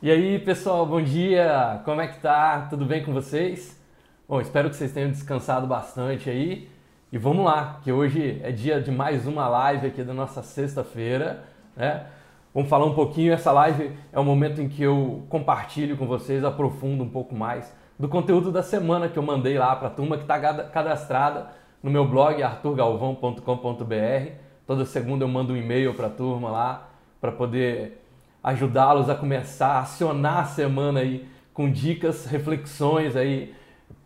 E aí, pessoal, bom dia! Como é que tá? Tudo bem com vocês? Bom, espero que vocês tenham descansado bastante aí. E vamos lá, que hoje é dia de mais uma live aqui da nossa sexta-feira, né? Vamos falar um pouquinho, essa live é o momento em que eu compartilho com vocês, aprofundo um pouco mais do conteúdo da semana que eu mandei lá para a turma que está cadastrada no meu blog arturgalvão.com.br. Toda segunda eu mando um e-mail para a turma lá para poder ajudá-los a começar a acionar a semana aí com dicas, reflexões aí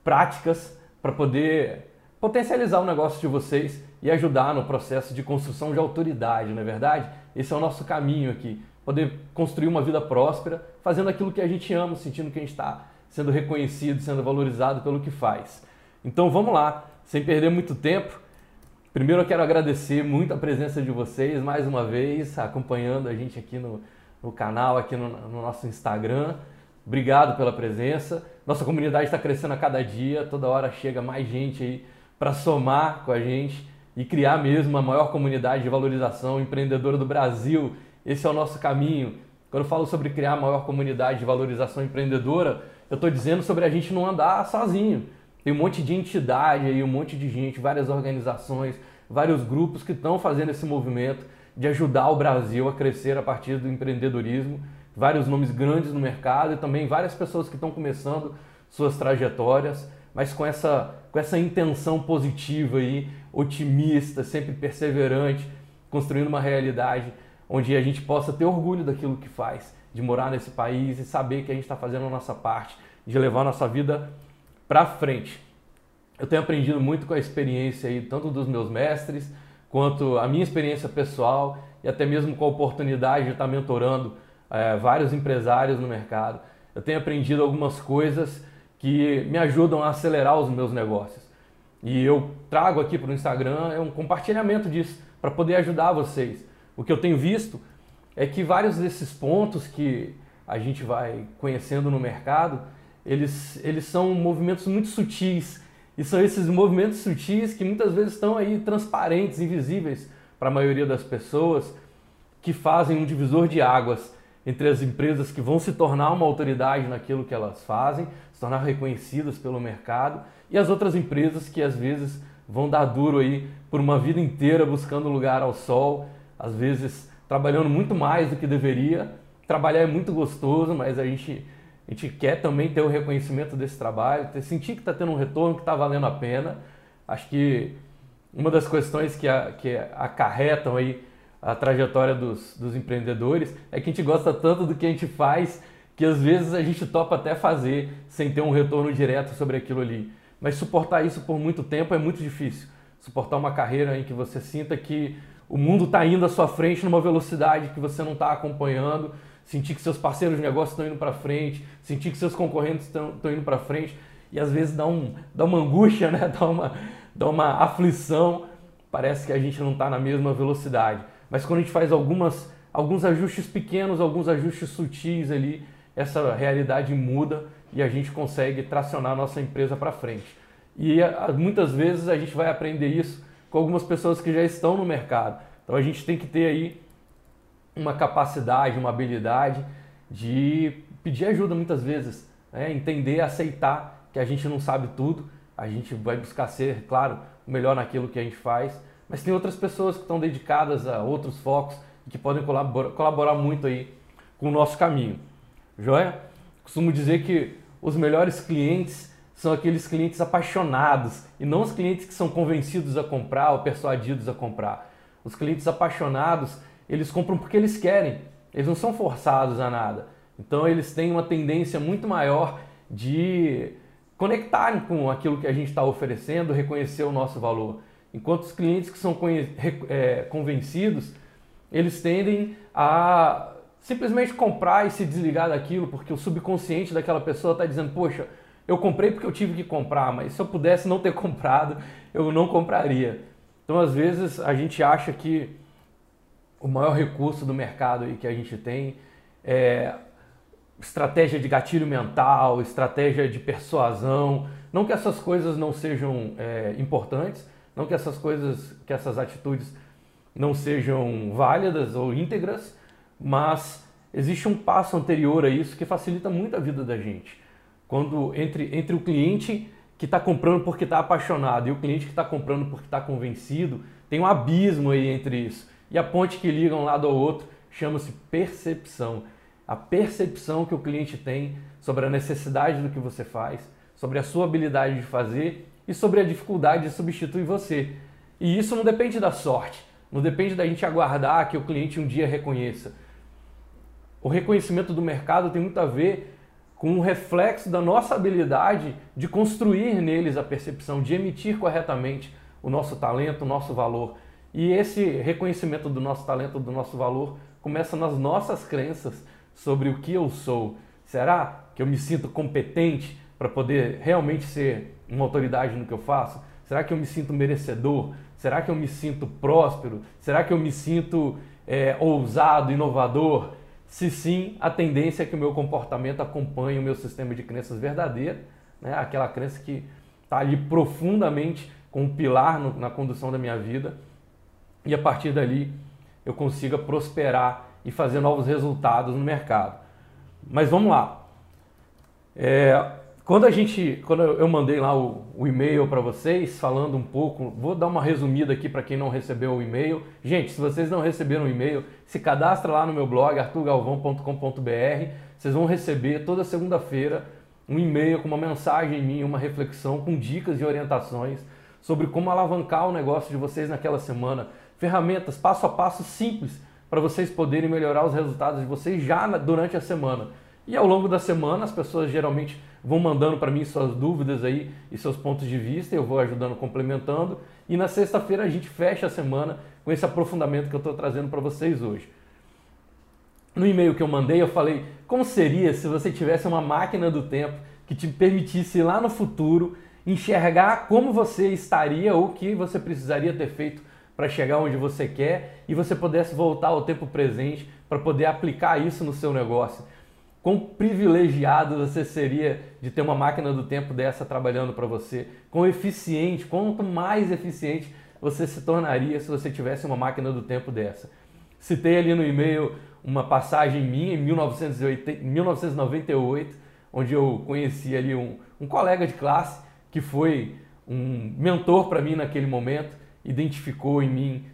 práticas para poder potencializar o negócio de vocês e ajudar no processo de construção de autoridade, não é verdade? Esse é o nosso caminho aqui, poder construir uma vida próspera, fazendo aquilo que a gente ama, sentindo que a gente está sendo reconhecido, sendo valorizado pelo que faz. Então vamos lá, sem perder muito tempo. Primeiro eu quero agradecer muito a presença de vocês mais uma vez, acompanhando a gente aqui no, no canal, aqui no, no nosso Instagram. Obrigado pela presença. Nossa comunidade está crescendo a cada dia, toda hora chega mais gente aí para somar com a gente e criar mesmo a maior comunidade de valorização empreendedora do Brasil. Esse é o nosso caminho. Quando eu falo sobre criar a maior comunidade de valorização empreendedora, eu estou dizendo sobre a gente não andar sozinho. Tem um monte de entidade aí, um monte de gente, várias organizações, vários grupos que estão fazendo esse movimento de ajudar o Brasil a crescer a partir do empreendedorismo. Vários nomes grandes no mercado e também várias pessoas que estão começando suas trajetórias, mas com essa, com essa intenção positiva aí, otimista, sempre perseverante, construindo uma realidade onde a gente possa ter orgulho daquilo que faz, de morar nesse país e saber que a gente está fazendo a nossa parte, de levar a nossa vida para frente. Eu tenho aprendido muito com a experiência aí, tanto dos meus mestres, quanto a minha experiência pessoal e até mesmo com a oportunidade de estar mentorando é, vários empresários no mercado. Eu tenho aprendido algumas coisas que me ajudam a acelerar os meus negócios. E eu trago aqui para o Instagram é um compartilhamento disso para poder ajudar vocês. O que eu tenho visto é que vários desses pontos que a gente vai conhecendo no mercado, eles, eles são movimentos muito sutis e são esses movimentos sutis que muitas vezes estão aí transparentes, invisíveis para a maioria das pessoas, que fazem um divisor de águas entre as empresas que vão se tornar uma autoridade naquilo que elas fazem, se tornar reconhecidas pelo mercado, e as outras empresas que às vezes vão dar duro aí por uma vida inteira buscando lugar ao sol, às vezes trabalhando muito mais do que deveria. Trabalhar é muito gostoso, mas a gente a gente quer também ter o reconhecimento desse trabalho, ter, sentir que está tendo um retorno, que está valendo a pena. Acho que uma das questões que, a, que acarretam aí a trajetória dos, dos empreendedores é que a gente gosta tanto do que a gente faz que às vezes a gente topa até fazer sem ter um retorno direto sobre aquilo ali. Mas suportar isso por muito tempo é muito difícil. Suportar uma carreira em que você sinta que o mundo está indo à sua frente numa velocidade que você não está acompanhando, sentir que seus parceiros de negócio estão indo para frente, sentir que seus concorrentes estão, indo para frente e às vezes dá, um, dá uma angústia, né? dá, uma, dá uma aflição, parece que a gente não está na mesma velocidade. Mas quando a gente faz algumas, alguns ajustes pequenos, alguns ajustes sutis ali, essa realidade muda e a gente consegue tracionar a nossa empresa para frente. E muitas vezes a gente vai aprender isso com algumas pessoas que já estão no mercado. Então a gente tem que ter aí uma capacidade, uma habilidade de pedir ajuda muitas vezes, né? entender, aceitar que a gente não sabe tudo, a gente vai buscar ser, claro, melhor naquilo que a gente faz, mas tem outras pessoas que estão dedicadas a outros focos e que podem colaborar, colaborar muito aí com o nosso caminho. Joia? Costumo dizer que os melhores clientes são aqueles clientes apaixonados e não os clientes que são convencidos a comprar ou persuadidos a comprar. Os clientes apaixonados eles compram porque eles querem, eles não são forçados a nada. Então eles têm uma tendência muito maior de conectar com aquilo que a gente está oferecendo, reconhecer o nosso valor. Enquanto os clientes que são é, convencidos, eles tendem a simplesmente comprar e se desligar daquilo, porque o subconsciente daquela pessoa está dizendo, poxa, eu comprei porque eu tive que comprar, mas se eu pudesse não ter comprado, eu não compraria. Então, às vezes, a gente acha que o maior recurso do mercado aí que a gente tem é estratégia de gatilho mental, estratégia de persuasão. Não que essas coisas não sejam é, importantes, não que essas coisas, que essas atitudes não sejam válidas ou íntegras, mas existe um passo anterior a isso que facilita muito a vida da gente. Quando entre, entre o cliente que está comprando porque está apaixonado e o cliente que está comprando porque está convencido, tem um abismo aí entre isso. E a ponte que liga um lado ao outro chama-se percepção. A percepção que o cliente tem sobre a necessidade do que você faz, sobre a sua habilidade de fazer e sobre a dificuldade de substituir você. E isso não depende da sorte, não depende da gente aguardar que o cliente um dia reconheça. O reconhecimento do mercado tem muito a ver com um reflexo da nossa habilidade de construir neles a percepção, de emitir corretamente o nosso talento, o nosso valor. E esse reconhecimento do nosso talento, do nosso valor, começa nas nossas crenças sobre o que eu sou. Será que eu me sinto competente para poder realmente ser uma autoridade no que eu faço? Será que eu me sinto merecedor? Será que eu me sinto próspero? Será que eu me sinto é, ousado, inovador? Se sim, a tendência é que o meu comportamento acompanhe o meu sistema de crenças verdadeiro, né? aquela crença que está ali profundamente com um pilar no, na condução da minha vida, e a partir dali eu consiga prosperar e fazer novos resultados no mercado. Mas vamos lá. É, quando a gente, quando eu mandei lá o, o e-mail para vocês, falando um pouco, vou dar uma resumida aqui para quem não recebeu o e-mail. Gente, se vocês não receberam o e-mail, se cadastra lá no meu blog arturgalvão.com.br. Vocês vão receber toda segunda-feira um e-mail com uma mensagem em mim, uma reflexão com dicas e orientações sobre como alavancar o negócio de vocês naquela semana, ferramentas passo a passo simples para vocês poderem melhorar os resultados de vocês já durante a semana. E ao longo da semana, as pessoas geralmente vão mandando para mim suas dúvidas aí e seus pontos de vista, eu vou ajudando, complementando. E na sexta-feira a gente fecha a semana com esse aprofundamento que eu estou trazendo para vocês hoje. No e-mail que eu mandei, eu falei como seria se você tivesse uma máquina do tempo que te permitisse lá no futuro enxergar como você estaria ou o que você precisaria ter feito para chegar onde você quer e você pudesse voltar ao tempo presente para poder aplicar isso no seu negócio. Quão privilegiado você seria de ter uma máquina do tempo dessa trabalhando para você, quão eficiente, quanto mais eficiente você se tornaria se você tivesse uma máquina do tempo dessa. Citei ali no e-mail uma passagem minha em 1980, 1998, onde eu conheci ali um, um colega de classe que foi um mentor para mim naquele momento, identificou em mim,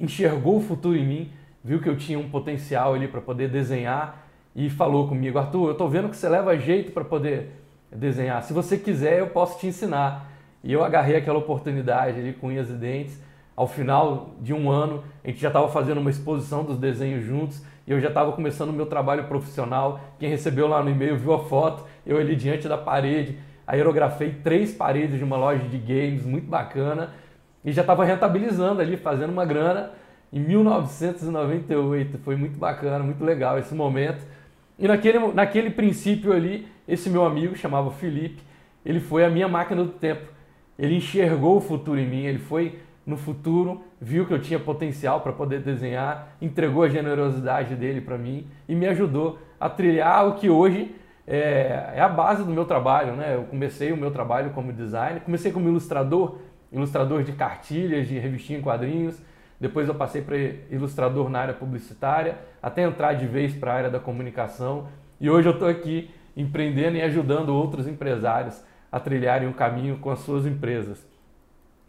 enxergou o futuro em mim, viu que eu tinha um potencial ali para poder desenhar e falou comigo: Arthur, eu estou vendo que você leva jeito para poder desenhar. Se você quiser, eu posso te ensinar. E eu agarrei aquela oportunidade ali com unhas e dentes. Ao final de um ano, a gente já estava fazendo uma exposição dos desenhos juntos e eu já estava começando o meu trabalho profissional. Quem recebeu lá no e-mail viu a foto, eu ali diante da parede, aerografei três paredes de uma loja de games muito bacana e já estava rentabilizando ali, fazendo uma grana em 1998. Foi muito bacana, muito legal esse momento. E naquele, naquele princípio ali, esse meu amigo, chamava Felipe, ele foi a minha máquina do tempo. Ele enxergou o futuro em mim, ele foi no futuro, viu que eu tinha potencial para poder desenhar, entregou a generosidade dele para mim e me ajudou a trilhar o que hoje é, é, a base do meu trabalho. Né? Eu comecei o meu trabalho como designer, comecei como ilustrador, ilustrador de cartilhas, de revistinha em quadrinhos, depois eu passei para ilustrador na área publicitária, até entrar de vez para a área da comunicação. E hoje eu estou aqui empreendendo e ajudando outros empresários a trilharem um caminho com as suas empresas.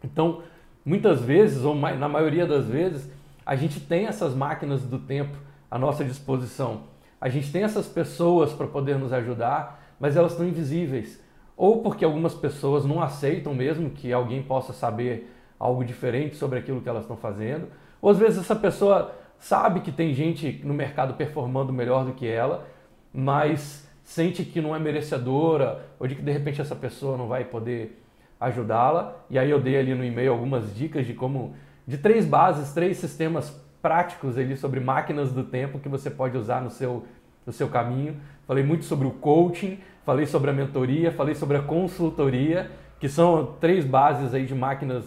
Então, muitas vezes, ou na maioria das vezes, a gente tem essas máquinas do tempo à nossa disposição. A gente tem essas pessoas para poder nos ajudar, mas elas estão invisíveis. Ou porque algumas pessoas não aceitam mesmo que alguém possa saber algo diferente sobre aquilo que elas estão fazendo. Ou às vezes essa pessoa sabe que tem gente no mercado performando melhor do que ela, mas sente que não é merecedora ou de que de repente essa pessoa não vai poder ajudá-la. E aí eu dei ali no e-mail algumas dicas de como de três bases, três sistemas práticos ali sobre máquinas do tempo que você pode usar no seu no seu caminho. Falei muito sobre o coaching, falei sobre a mentoria, falei sobre a consultoria, que são três bases aí de máquinas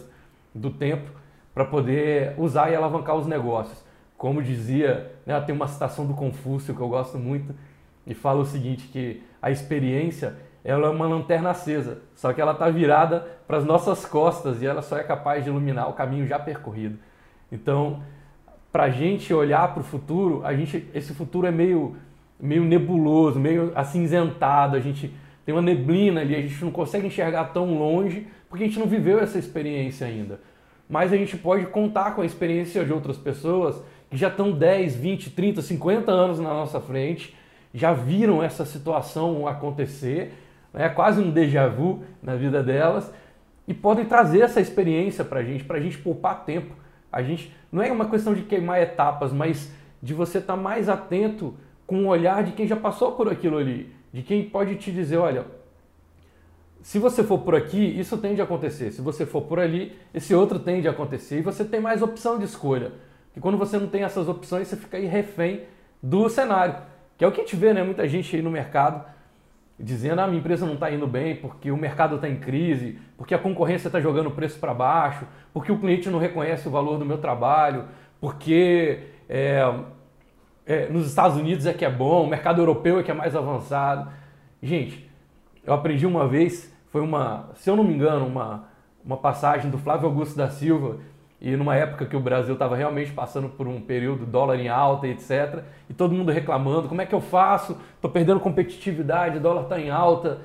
do tempo para poder usar e alavancar os negócios. Como dizia, né, tem uma citação do Confúcio que eu gosto muito e fala o seguinte que a experiência ela é uma lanterna acesa, só que ela está virada para as nossas costas e ela só é capaz de iluminar o caminho já percorrido. Então, para a gente olhar para o futuro, a gente, esse futuro é meio meio nebuloso, meio acinzentado, a gente tem uma neblina ali, a gente não consegue enxergar tão longe porque a gente não viveu essa experiência ainda. Mas a gente pode contar com a experiência de outras pessoas que já estão 10, 20, 30, 50 anos na nossa frente, já viram essa situação acontecer, é quase um déjà vu na vida delas, e podem trazer essa experiência para a gente, para a gente poupar tempo. A gente não é uma questão de queimar etapas, mas de você estar tá mais atento com o olhar de quem já passou por aquilo ali, de quem pode te dizer, olha, se você for por aqui, isso tende a acontecer. Se você for por ali, esse outro tende a acontecer. E você tem mais opção de escolha. Porque quando você não tem essas opções, você fica aí refém do cenário. Que é o que a gente vê, né? Muita gente aí no mercado dizendo, ah, minha empresa não está indo bem porque o mercado está em crise, porque a concorrência está jogando o preço para baixo, porque o cliente não reconhece o valor do meu trabalho, porque é, é, nos Estados Unidos é que é bom, o mercado europeu é que é mais avançado. Gente, eu aprendi uma vez, foi uma, se eu não me engano, uma, uma passagem do Flávio Augusto da Silva, e numa época que o Brasil estava realmente passando por um período dólar em alta, etc. E todo mundo reclamando, como é que eu faço? Estou perdendo competitividade, o dólar está em alta.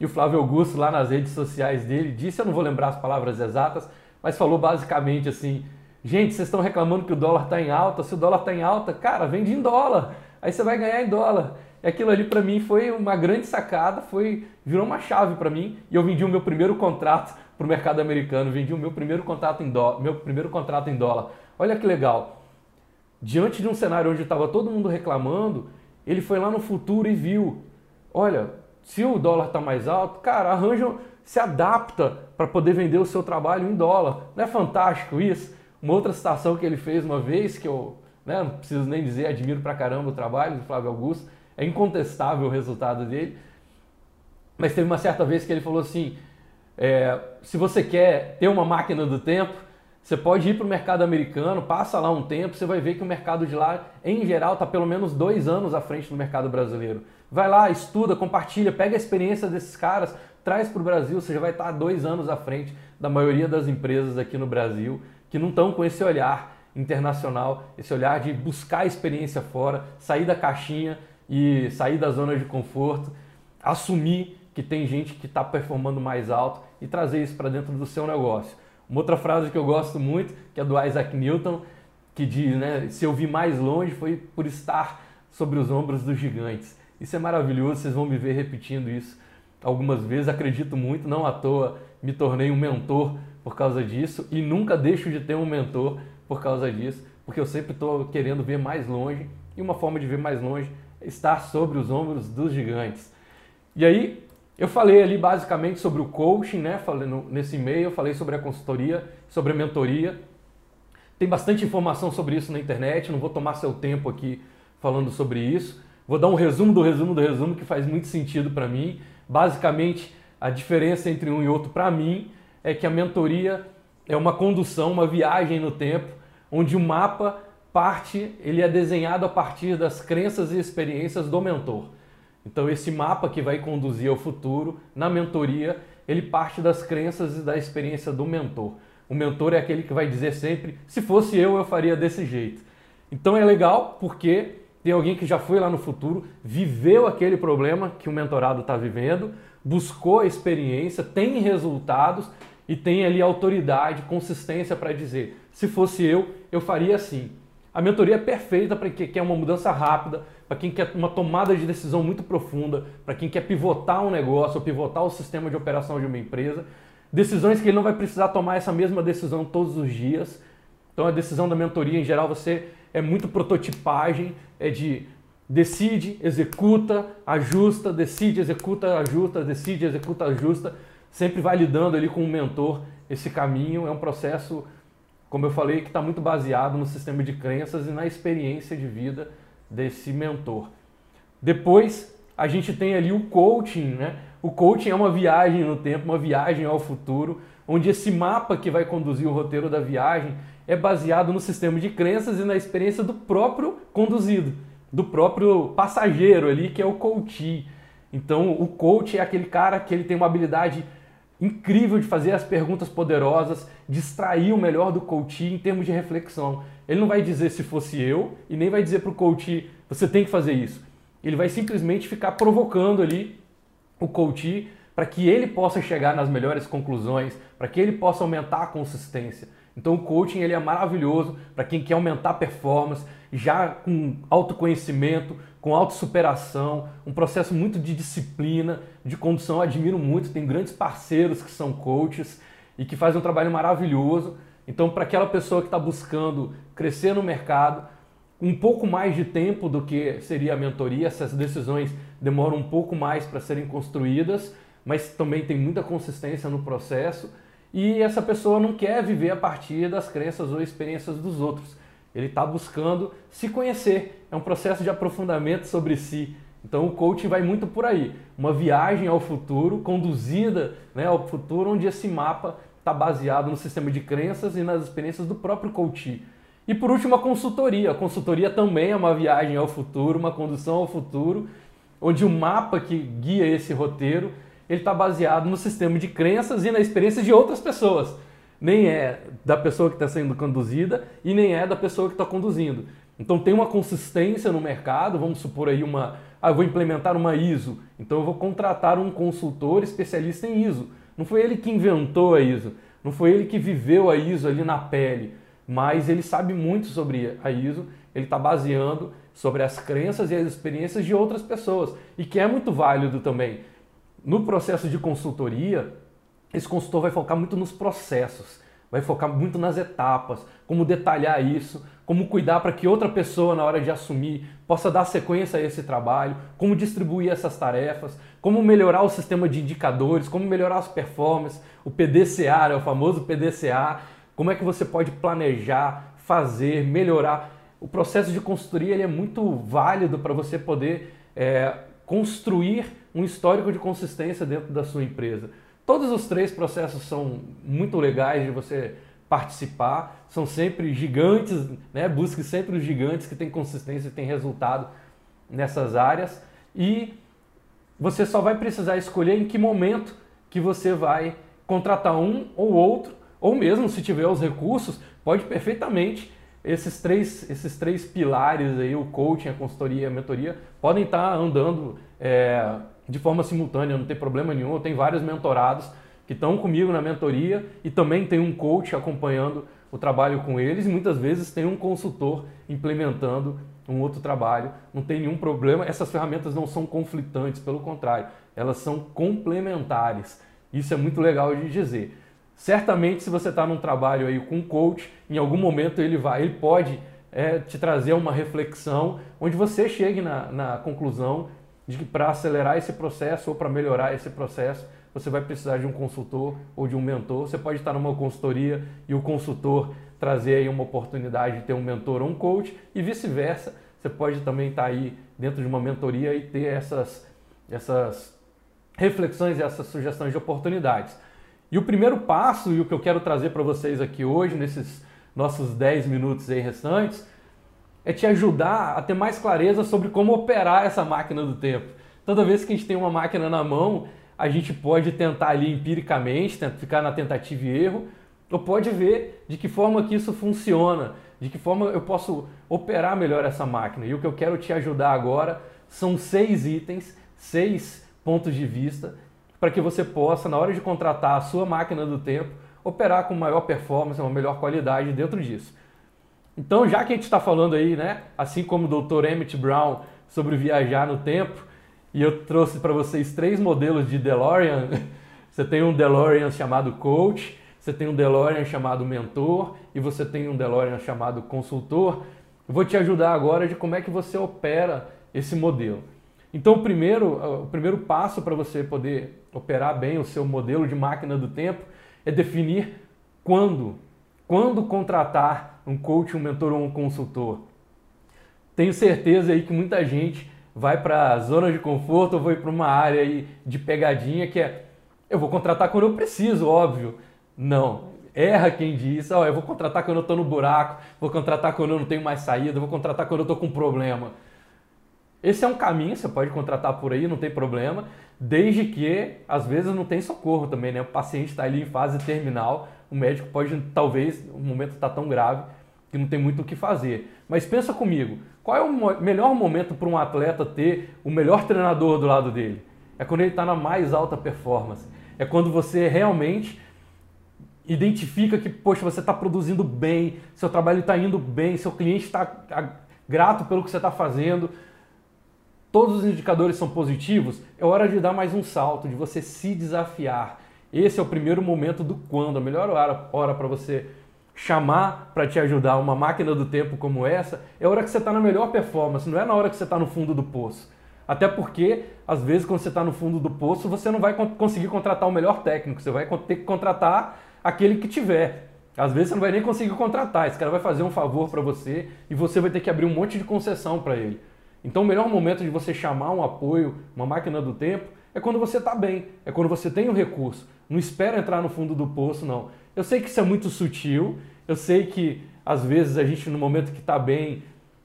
E o Flávio Augusto, lá nas redes sociais dele, disse, eu não vou lembrar as palavras exatas, mas falou basicamente assim, gente, vocês estão reclamando que o dólar está em alta, se o dólar está em alta, cara, vende em dólar, aí você vai ganhar em dólar. E aquilo ali para mim foi uma grande sacada, foi virou uma chave para mim e eu vendi o meu primeiro contrato para o mercado americano, vendi o meu primeiro contrato em dólar, meu primeiro contrato em dólar. Olha que legal. Diante de um cenário onde estava todo mundo reclamando, ele foi lá no futuro e viu, olha, se o dólar está mais alto, cara, arranja, se adapta para poder vender o seu trabalho em dólar. Não é fantástico isso? Uma outra citação que ele fez uma vez, que eu né, não preciso nem dizer, admiro pra caramba o trabalho do Flávio Augusto, é incontestável o resultado dele. Mas teve uma certa vez que ele falou assim: é, se você quer ter uma máquina do tempo, você pode ir para o mercado americano, passa lá um tempo, você vai ver que o mercado de lá, em geral, está pelo menos dois anos à frente do mercado brasileiro. Vai lá, estuda, compartilha, pega a experiência desses caras, traz para o Brasil, você já vai estar tá dois anos à frente da maioria das empresas aqui no Brasil que não estão com esse olhar internacional, esse olhar de buscar experiência fora, sair da caixinha e sair da zona de conforto, assumir que tem gente que está performando mais alto e trazer isso para dentro do seu negócio. Uma outra frase que eu gosto muito, que é do Isaac Newton, que diz, né, se eu vi mais longe foi por estar sobre os ombros dos gigantes. Isso é maravilhoso, vocês vão me ver repetindo isso algumas vezes, acredito muito, não à toa me tornei um mentor por causa disso e nunca deixo de ter um mentor por causa disso, porque eu sempre estou querendo ver mais longe e uma forma de ver mais longe é estar sobre os ombros dos gigantes. E aí, eu falei ali basicamente sobre o coaching, né? Falei nesse e-mail, eu falei sobre a consultoria, sobre a mentoria. Tem bastante informação sobre isso na internet, não vou tomar seu tempo aqui falando sobre isso. Vou dar um resumo do resumo do resumo que faz muito sentido para mim. Basicamente, a diferença entre um e outro para mim é que a mentoria é uma condução, uma viagem no tempo, onde o mapa parte, ele é desenhado a partir das crenças e experiências do mentor. Então esse mapa que vai conduzir ao futuro, na mentoria, ele parte das crenças e da experiência do mentor. O mentor é aquele que vai dizer sempre: se fosse eu, eu faria desse jeito. Então é legal porque tem alguém que já foi lá no futuro, viveu aquele problema que o mentorado está vivendo, buscou a experiência, tem resultados e tem ali autoridade, consistência para dizer: se fosse eu, eu faria assim. A mentoria é perfeita para quem quer uma mudança rápida, para quem quer uma tomada de decisão muito profunda, para quem quer pivotar um negócio ou pivotar o sistema de operação de uma empresa. Decisões que ele não vai precisar tomar essa mesma decisão todos os dias. Então a decisão da mentoria em geral você é muito prototipagem, é de decide, executa, ajusta, decide, executa, ajusta, decide, executa, ajusta. Sempre vai lidando ali com o mentor esse caminho. É um processo, como eu falei, que está muito baseado no sistema de crenças e na experiência de vida desse mentor. Depois a gente tem ali o coaching, né? O coaching é uma viagem no tempo, uma viagem ao futuro, onde esse mapa que vai conduzir o roteiro da viagem é baseado no sistema de crenças e na experiência do próprio conduzido, do próprio passageiro ali, que é o coach. Então, o coach é aquele cara que ele tem uma habilidade incrível de fazer as perguntas poderosas, de extrair o melhor do coach em termos de reflexão. Ele não vai dizer se fosse eu e nem vai dizer para o coach você tem que fazer isso. ele vai simplesmente ficar provocando ali o coach para que ele possa chegar nas melhores conclusões, para que ele possa aumentar a consistência. Então o coaching ele é maravilhoso para quem quer aumentar a performance, já com autoconhecimento, com autossuperação, um processo muito de disciplina, de condução. Eu admiro muito, tem grandes parceiros que são coaches e que fazem um trabalho maravilhoso. Então, para aquela pessoa que está buscando crescer no mercado, um pouco mais de tempo do que seria a mentoria, essas decisões demoram um pouco mais para serem construídas, mas também tem muita consistência no processo. E essa pessoa não quer viver a partir das crenças ou experiências dos outros. Ele está buscando se conhecer. É um processo de aprofundamento sobre si. Então o coaching vai muito por aí. Uma viagem ao futuro, conduzida né, ao futuro, onde esse mapa está baseado no sistema de crenças e nas experiências do próprio coach. E por último, a consultoria. A consultoria também é uma viagem ao futuro, uma condução ao futuro, onde o mapa que guia esse roteiro ele está baseado no sistema de crenças e na experiência de outras pessoas. Nem é da pessoa que está sendo conduzida e nem é da pessoa que está conduzindo. Então tem uma consistência no mercado, vamos supor aí uma. Ah, eu vou implementar uma ISO, então eu vou contratar um consultor especialista em ISO. Não foi ele que inventou a ISO, não foi ele que viveu a ISO ali na pele, mas ele sabe muito sobre a ISO, ele está baseando sobre as crenças e as experiências de outras pessoas, e que é muito válido também. No processo de consultoria, esse consultor vai focar muito nos processos, vai focar muito nas etapas, como detalhar isso, como cuidar para que outra pessoa, na hora de assumir, possa dar sequência a esse trabalho, como distribuir essas tarefas, como melhorar o sistema de indicadores, como melhorar as performances, o PDCA, é o famoso PDCA, como é que você pode planejar, fazer, melhorar. O processo de consultoria ele é muito válido para você poder é, construir um histórico de consistência dentro da sua empresa. Todos os três processos são muito legais de você participar, são sempre gigantes, né? busque sempre os gigantes que têm consistência e têm resultado nessas áreas e você só vai precisar escolher em que momento que você vai contratar um ou outro, ou mesmo se tiver os recursos, pode perfeitamente esses três, esses três pilares aí, o coaching, a consultoria e a mentoria, podem estar andando é, de forma simultânea, não tem problema nenhum. Eu tenho vários mentorados que estão comigo na mentoria e também tem um coach acompanhando o trabalho com eles e muitas vezes tem um consultor implementando um outro trabalho. Não tem nenhum problema. Essas ferramentas não são conflitantes, pelo contrário, elas são complementares. Isso é muito legal de dizer. Certamente, se você está num trabalho aí com um coach, em algum momento ele vai, ele pode é, te trazer uma reflexão onde você chegue na, na conclusão de que para acelerar esse processo ou para melhorar esse processo, você vai precisar de um consultor ou de um mentor. Você pode estar numa consultoria e o consultor trazer aí uma oportunidade de ter um mentor ou um coach e vice-versa. Você pode também estar aí dentro de uma mentoria e ter essas, essas reflexões e essas sugestões de oportunidades. E o primeiro passo, e o que eu quero trazer para vocês aqui hoje, nesses nossos 10 minutos aí restantes, é te ajudar a ter mais clareza sobre como operar essa máquina do tempo. Toda vez que a gente tem uma máquina na mão, a gente pode tentar ali empiricamente, ficar na tentativa e erro, ou pode ver de que forma que isso funciona, de que forma eu posso operar melhor essa máquina. E o que eu quero te ajudar agora são seis itens, seis pontos de vista, para que você possa, na hora de contratar a sua máquina do tempo, operar com maior performance, uma melhor qualidade dentro disso. Então, já que a gente está falando aí, né, assim como o Dr. Emmett Brown, sobre viajar no tempo, e eu trouxe para vocês três modelos de DeLorean. Você tem um DeLorean chamado Coach, você tem um DeLorean chamado Mentor e você tem um DeLorean chamado Consultor. Eu vou te ajudar agora de como é que você opera esse modelo. Então, o primeiro, o primeiro passo para você poder operar bem o seu modelo de máquina do tempo é definir quando, quando contratar um coach, um mentor ou um consultor. Tenho certeza aí que muita gente vai para a zona de conforto ou vai para uma área aí de pegadinha que é eu vou contratar quando eu preciso, óbvio. Não, erra quem diz, oh, eu vou contratar quando eu estou no buraco, vou contratar quando eu não tenho mais saída, vou contratar quando eu estou com problema. Esse é um caminho, você pode contratar por aí, não tem problema, desde que às vezes não tem socorro também, né? O paciente está ali em fase terminal, o médico pode, talvez, o momento está tão grave que não tem muito o que fazer. Mas pensa comigo, qual é o melhor momento para um atleta ter o melhor treinador do lado dele? É quando ele está na mais alta performance. É quando você realmente identifica que, poxa, você está produzindo bem, seu trabalho está indo bem, seu cliente está grato pelo que você está fazendo, todos os indicadores são positivos, é hora de dar mais um salto, de você se desafiar. Esse é o primeiro momento do quando, a melhor hora, hora para você chamar para te ajudar uma máquina do tempo como essa, é a hora que você está na melhor performance, não é na hora que você está no fundo do poço. Até porque, às vezes, quando você está no fundo do poço, você não vai conseguir contratar o melhor técnico, você vai ter que contratar aquele que tiver. Às vezes você não vai nem conseguir contratar, esse cara vai fazer um favor para você e você vai ter que abrir um monte de concessão para ele. Então o melhor momento de você chamar um apoio, uma máquina do tempo, é quando você está bem, é quando você tem o um recurso. Não espera entrar no fundo do poço, não. Eu sei que isso é muito sutil, eu sei que às vezes a gente, no momento que está bem,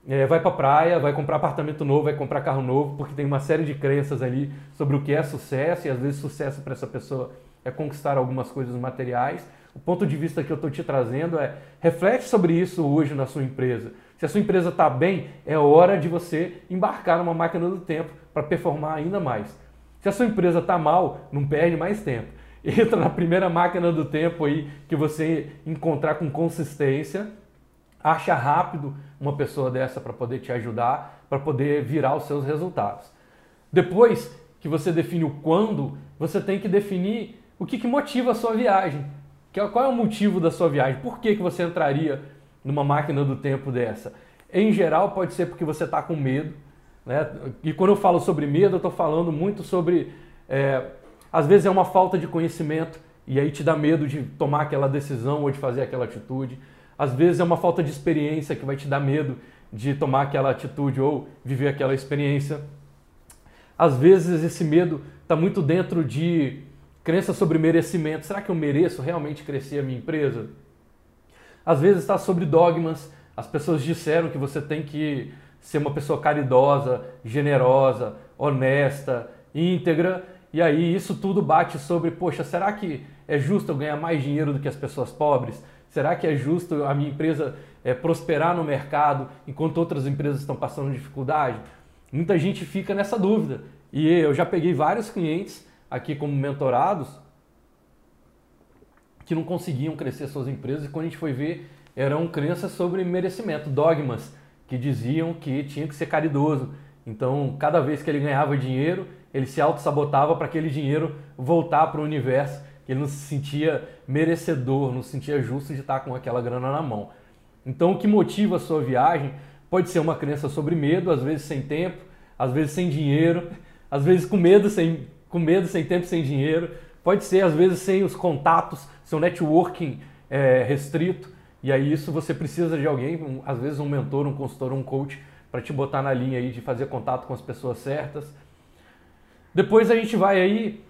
é, vai para a praia, vai comprar apartamento novo, vai comprar carro novo, porque tem uma série de crenças ali sobre o que é sucesso, e às vezes sucesso para essa pessoa é conquistar algumas coisas materiais. O ponto de vista que eu estou te trazendo é reflete sobre isso hoje na sua empresa. Se a sua empresa está bem, é hora de você embarcar numa máquina do tempo para performar ainda mais. Se a sua empresa está mal, não perde mais tempo. Entra na primeira máquina do tempo aí que você encontrar com consistência, acha rápido uma pessoa dessa para poder te ajudar, para poder virar os seus resultados. Depois que você define o quando, você tem que definir o que, que motiva a sua viagem. É, qual é o motivo da sua viagem? Por que, que você entraria numa máquina do tempo dessa? Em geral, pode ser porque você está com medo. Né? E quando eu falo sobre medo, eu estou falando muito sobre. É, às vezes é uma falta de conhecimento e aí te dá medo de tomar aquela decisão ou de fazer aquela atitude. Às vezes é uma falta de experiência que vai te dar medo de tomar aquela atitude ou viver aquela experiência. Às vezes esse medo está muito dentro de crença sobre merecimento. Será que eu mereço realmente crescer a minha empresa? Às vezes está sobre dogmas. As pessoas disseram que você tem que ser uma pessoa caridosa, generosa, honesta, íntegra. E aí isso tudo bate sobre, poxa, será que é justo eu ganhar mais dinheiro do que as pessoas pobres? Será que é justo a minha empresa é, prosperar no mercado enquanto outras empresas estão passando dificuldade? Muita gente fica nessa dúvida. E eu já peguei vários clientes aqui como mentorados que não conseguiam crescer suas empresas e quando a gente foi ver eram crenças sobre merecimento, dogmas que diziam que tinha que ser caridoso. Então, cada vez que ele ganhava dinheiro, ele se auto-sabotava para aquele dinheiro voltar para o universo, que ele não se sentia merecedor, não se sentia justo de estar com aquela grana na mão. Então, o que motiva a sua viagem pode ser uma crença sobre medo, às vezes sem tempo, às vezes sem dinheiro, às vezes com medo sem com medo, sem tempo, sem dinheiro. Pode ser, às vezes, sem os contatos, seu networking é, restrito. E aí isso você precisa de alguém, um, às vezes um mentor, um consultor, um coach, para te botar na linha aí de fazer contato com as pessoas certas. Depois a gente vai aí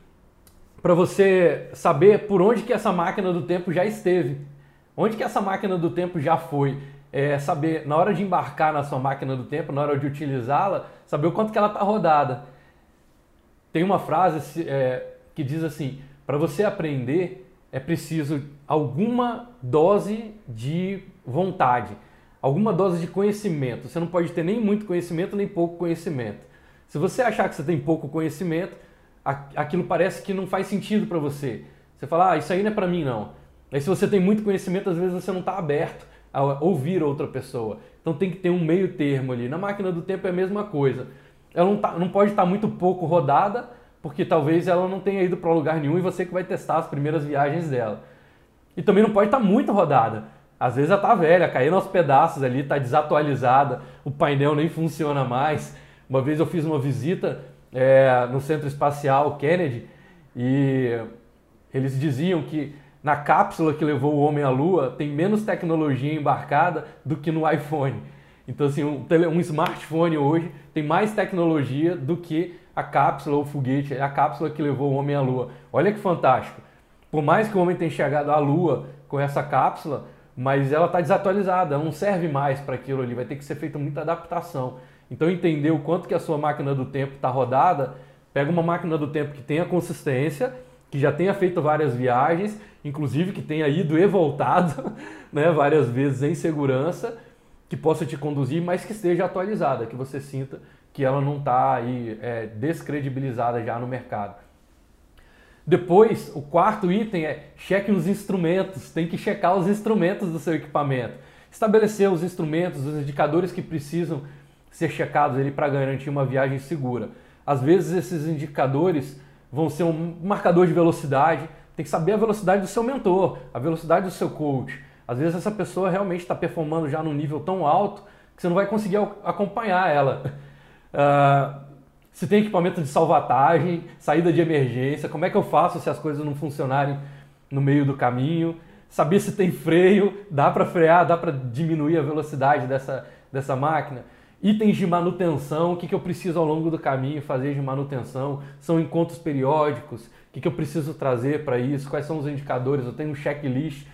para você saber por onde que essa máquina do tempo já esteve. Onde que essa máquina do tempo já foi. É saber, na hora de embarcar na sua máquina do tempo, na hora de utilizá-la, saber o quanto que ela está rodada. Tem uma frase é, que diz assim: para você aprender é preciso alguma dose de vontade, alguma dose de conhecimento. Você não pode ter nem muito conhecimento nem pouco conhecimento. Se você achar que você tem pouco conhecimento, aquilo parece que não faz sentido para você. Você fala, ah, isso aí não é para mim não. Aí se você tem muito conhecimento, às vezes você não está aberto a ouvir outra pessoa. Então tem que ter um meio termo ali. Na máquina do tempo é a mesma coisa ela não, tá, não pode estar tá muito pouco rodada, porque talvez ela não tenha ido para lugar nenhum e você que vai testar as primeiras viagens dela. E também não pode estar tá muito rodada. Às vezes ela está velha, caindo aos pedaços ali, está desatualizada, o painel nem funciona mais. Uma vez eu fiz uma visita é, no Centro Espacial Kennedy e eles diziam que na cápsula que levou o homem à Lua tem menos tecnologia embarcada do que no iPhone. Então, assim, um, um smartphone hoje tem mais tecnologia do que a cápsula ou foguete, a cápsula que levou o homem à Lua. Olha que fantástico. Por mais que o homem tenha chegado à Lua com essa cápsula, mas ela está desatualizada, não serve mais para aquilo ali, vai ter que ser feita muita adaptação. Então entender o quanto que a sua máquina do tempo está rodada, pega uma máquina do tempo que tenha consistência, que já tenha feito várias viagens, inclusive que tenha ido e voltado né, várias vezes em segurança, que possa te conduzir, mas que esteja atualizada, que você sinta que ela não está aí é, descredibilizada já no mercado. Depois, o quarto item é cheque os instrumentos. Tem que checar os instrumentos do seu equipamento. Estabelecer os instrumentos, os indicadores que precisam ser checados para garantir uma viagem segura. Às vezes esses indicadores vão ser um marcador de velocidade. Tem que saber a velocidade do seu mentor, a velocidade do seu coach. Às vezes essa pessoa realmente está performando já num nível tão alto que você não vai conseguir acompanhar ela. Uh, se tem equipamento de salvatagem, saída de emergência, como é que eu faço se as coisas não funcionarem no meio do caminho, saber se tem freio, dá para frear, dá para diminuir a velocidade dessa, dessa máquina. Itens de manutenção, o que, que eu preciso ao longo do caminho fazer de manutenção, são encontros periódicos, o que, que eu preciso trazer para isso, quais são os indicadores, eu tenho um checklist.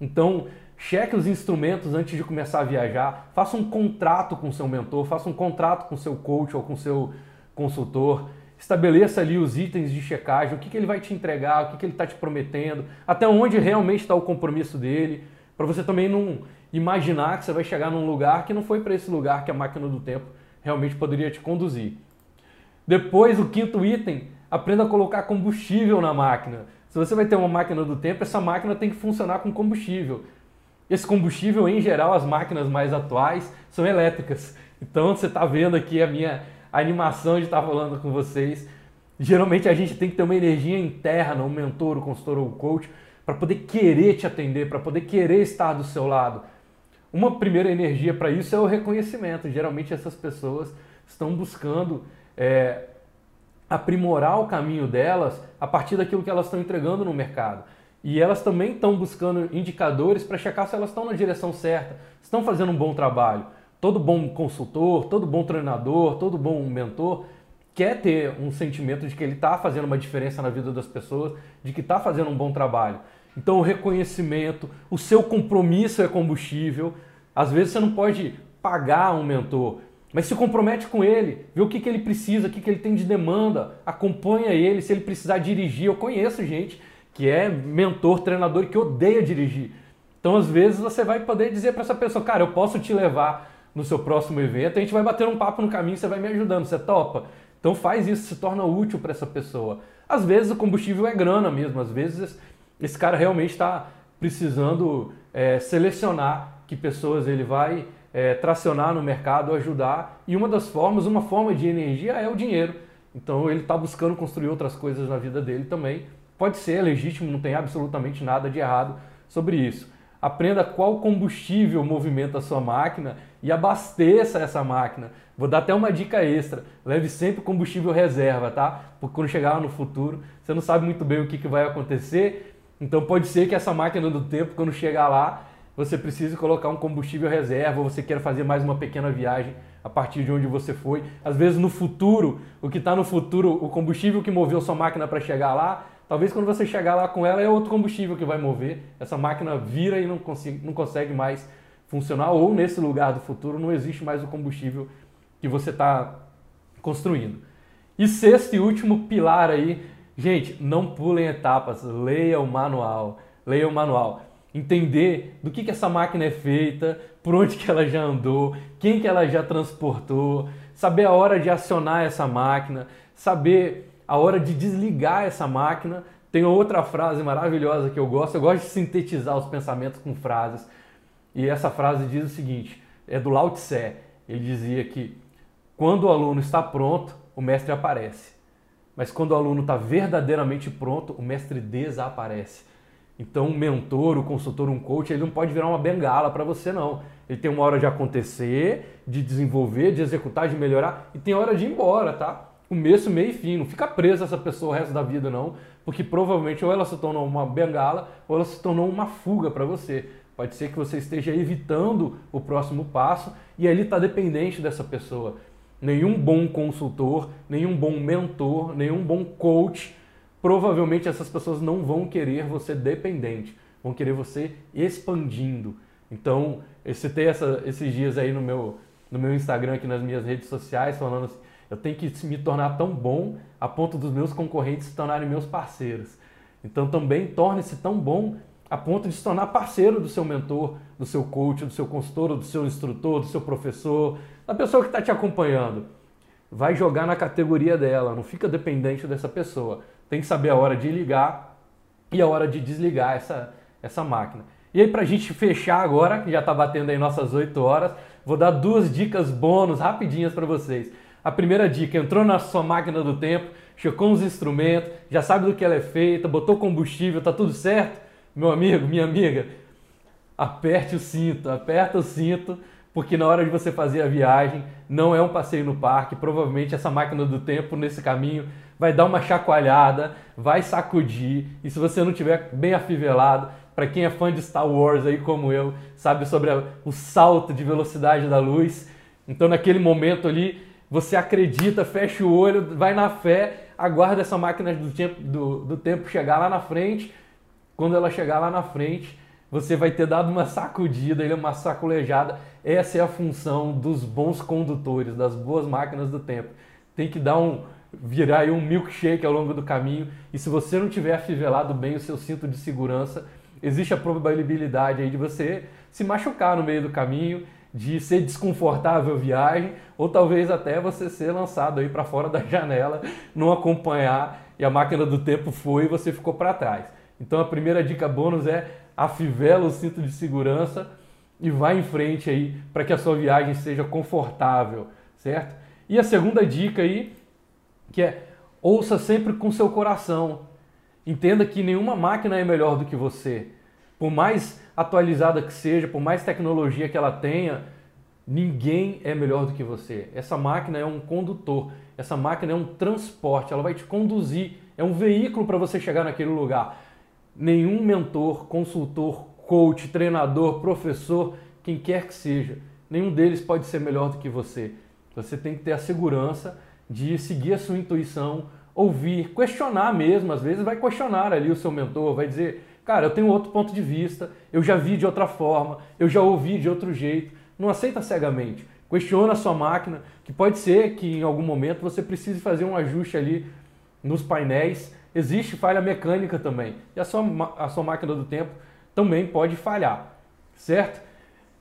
Então, cheque os instrumentos antes de começar a viajar, faça um contrato com seu mentor, faça um contrato com seu coach ou com seu consultor, estabeleça ali os itens de checagem, o que, que ele vai te entregar, o que, que ele está te prometendo, até onde realmente está o compromisso dele, para você também não imaginar que você vai chegar num lugar que não foi para esse lugar que a máquina do tempo realmente poderia te conduzir. Depois, o quinto item, aprenda a colocar combustível na máquina. Se você vai ter uma máquina do tempo, essa máquina tem que funcionar com combustível. Esse combustível, em geral, as máquinas mais atuais são elétricas. Então, você está vendo aqui a minha animação de estar falando com vocês. Geralmente a gente tem que ter uma energia interna, um mentor, um consultor ou um coach, para poder querer te atender, para poder querer estar do seu lado. Uma primeira energia para isso é o reconhecimento. Geralmente essas pessoas estão buscando é, aprimorar o caminho delas a partir daquilo que elas estão entregando no mercado. E elas também estão buscando indicadores para checar se elas estão na direção certa, estão fazendo um bom trabalho. Todo bom consultor, todo bom treinador, todo bom mentor quer ter um sentimento de que ele está fazendo uma diferença na vida das pessoas, de que está fazendo um bom trabalho. Então, o reconhecimento, o seu compromisso é combustível. Às vezes você não pode pagar um mentor, mas se compromete com ele, vê o que, que ele precisa, o que, que ele tem de demanda, acompanha ele. Se ele precisar dirigir, eu conheço gente que é mentor, treinador e que odeia dirigir. Então, às vezes, você vai poder dizer para essa pessoa, cara, eu posso te levar no seu próximo evento, a gente vai bater um papo no caminho, você vai me ajudando, você topa? Então faz isso, se torna útil para essa pessoa. Às vezes o combustível é grana mesmo, às vezes esse cara realmente está precisando é, selecionar que pessoas ele vai é, tracionar no mercado, ajudar. E uma das formas, uma forma de energia é o dinheiro. Então ele está buscando construir outras coisas na vida dele também. Pode ser é legítimo, não tem absolutamente nada de errado sobre isso. Aprenda qual combustível movimenta a sua máquina e abasteça essa máquina. Vou dar até uma dica extra: leve sempre combustível reserva, tá? Porque quando chegar lá no futuro, você não sabe muito bem o que, que vai acontecer. Então pode ser que essa máquina do tempo, quando chegar lá, você precise colocar um combustível reserva, ou você queira fazer mais uma pequena viagem a partir de onde você foi. Às vezes no futuro, o que está no futuro, o combustível que moveu sua máquina para chegar lá, talvez quando você chegar lá com ela é outro combustível que vai mover. Essa máquina vira e não, não consegue mais funcionar, ou nesse lugar do futuro não existe mais o combustível que você está construindo. E sexto e último pilar aí, gente, não pulem etapas, leia o manual, leia o manual. Entender do que, que essa máquina é feita, por onde que ela já andou, quem que ela já transportou, saber a hora de acionar essa máquina, saber a hora de desligar essa máquina. Tem outra frase maravilhosa que eu gosto, eu gosto de sintetizar os pensamentos com frases. E essa frase diz o seguinte: é do Lao Tse. Ele dizia que quando o aluno está pronto, o mestre aparece. Mas quando o aluno está verdadeiramente pronto, o mestre desaparece. Então, um mentor, um consultor, um coach, ele não pode virar uma bengala para você, não. Ele tem uma hora de acontecer, de desenvolver, de executar, de melhorar, e tem hora de ir embora, tá? Começo, meio e fim. Não fica presa essa pessoa o resto da vida, não, porque provavelmente ou ela se tornou uma bengala ou ela se tornou uma fuga para você. Pode ser que você esteja evitando o próximo passo e ali está dependente dessa pessoa. Nenhum bom consultor, nenhum bom mentor, nenhum bom coach, provavelmente essas pessoas não vão querer você dependente, vão querer você expandindo. Então, eu citei essa, esses dias aí no meu, no meu Instagram, aqui nas minhas redes sociais, falando assim, eu tenho que me tornar tão bom a ponto dos meus concorrentes se tornarem meus parceiros. Então também torne-se tão bom a ponto de se tornar parceiro do seu mentor, do seu coach, do seu consultor, do seu instrutor, do seu professor, da pessoa que está te acompanhando. Vai jogar na categoria dela, não fica dependente dessa pessoa. Tem que saber a hora de ligar e a hora de desligar essa, essa máquina. E aí, para a gente fechar agora, que já está batendo aí nossas 8 horas, vou dar duas dicas bônus rapidinhas para vocês. A primeira dica, entrou na sua máquina do tempo, checou os instrumentos, já sabe do que ela é feita, botou combustível, tá tudo certo? Meu amigo, minha amiga, aperte o cinto, aperta o cinto, porque na hora de você fazer a viagem, não é um passeio no parque, provavelmente essa máquina do tempo nesse caminho vai dar uma chacoalhada, vai sacudir, e se você não tiver bem afivelado, para quem é fã de Star Wars aí como eu, sabe sobre a, o salto de velocidade da luz. Então naquele momento ali, você acredita, fecha o olho, vai na fé, aguarda essa máquina do tempo, do, do tempo chegar lá na frente. Quando ela chegar lá na frente, você vai ter dado uma sacudida, uma sacolejada. Essa é a função dos bons condutores, das boas máquinas do tempo. Tem que dar um virar aí um milkshake ao longo do caminho. E se você não tiver afivelado bem o seu cinto de segurança, existe a probabilidade aí de você se machucar no meio do caminho, de ser desconfortável viagem, ou talvez até você ser lançado aí para fora da janela, não acompanhar e a máquina do tempo foi e você ficou para trás. Então a primeira dica bônus é afivela o cinto de segurança e vá em frente aí para que a sua viagem seja confortável, certo? E a segunda dica aí, que é ouça sempre com seu coração. Entenda que nenhuma máquina é melhor do que você. Por mais atualizada que seja, por mais tecnologia que ela tenha, ninguém é melhor do que você. Essa máquina é um condutor, essa máquina é um transporte, ela vai te conduzir, é um veículo para você chegar naquele lugar. Nenhum mentor, consultor, coach, treinador, professor, quem quer que seja, nenhum deles pode ser melhor do que você. Você tem que ter a segurança de seguir a sua intuição, ouvir, questionar mesmo. Às vezes vai questionar ali o seu mentor, vai dizer: Cara, eu tenho outro ponto de vista, eu já vi de outra forma, eu já ouvi de outro jeito. Não aceita cegamente. Questiona a sua máquina, que pode ser que em algum momento você precise fazer um ajuste ali nos painéis. Existe falha mecânica também. E a sua, a sua máquina do tempo também pode falhar, certo?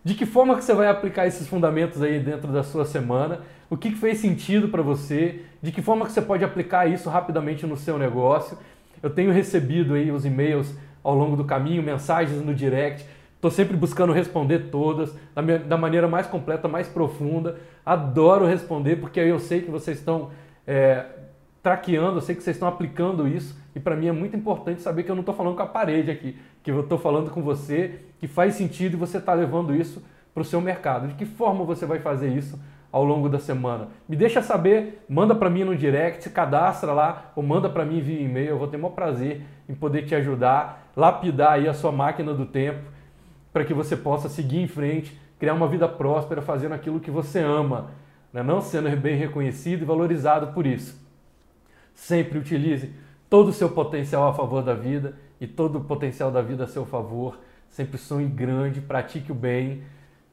De que forma que você vai aplicar esses fundamentos aí dentro da sua semana? O que, fez sentido para você? De que forma que você pode aplicar isso rapidamente no seu negócio? Eu tenho recebido aí os e-mails ao longo do caminho, mensagens no direct. Estou sempre buscando responder todas da, minha, da, maneira mais completa, mais profunda. Adoro responder porque eu sei que vocês estão é, traqueando, eu sei que vocês estão aplicando isso e para mim é muito importante saber que eu não estou falando com a parede aqui, que eu estou falando com você, que faz sentido e você está levando isso para o seu mercado. De que forma você vai fazer isso ao longo da semana? Me deixa saber, manda para mim no direct, se cadastra lá ou manda para mim via e-mail. Eu vou ter o maior prazer em poder te ajudar, lapidar aí a sua máquina do tempo para que você possa seguir em frente, criar uma vida próspera fazendo aquilo que você ama, né? não sendo bem reconhecido e valorizado por isso. Sempre utilize todo o seu potencial a favor da vida e todo o potencial da vida a seu favor. Sempre sonhe grande, pratique o bem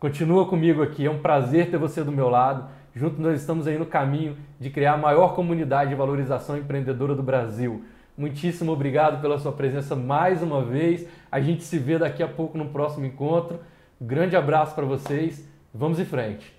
Continua comigo aqui, é um prazer ter você do meu lado. Juntos nós estamos aí no caminho de criar a maior comunidade de valorização empreendedora do Brasil. Muitíssimo obrigado pela sua presença mais uma vez. A gente se vê daqui a pouco no próximo encontro. Grande abraço para vocês. Vamos em frente.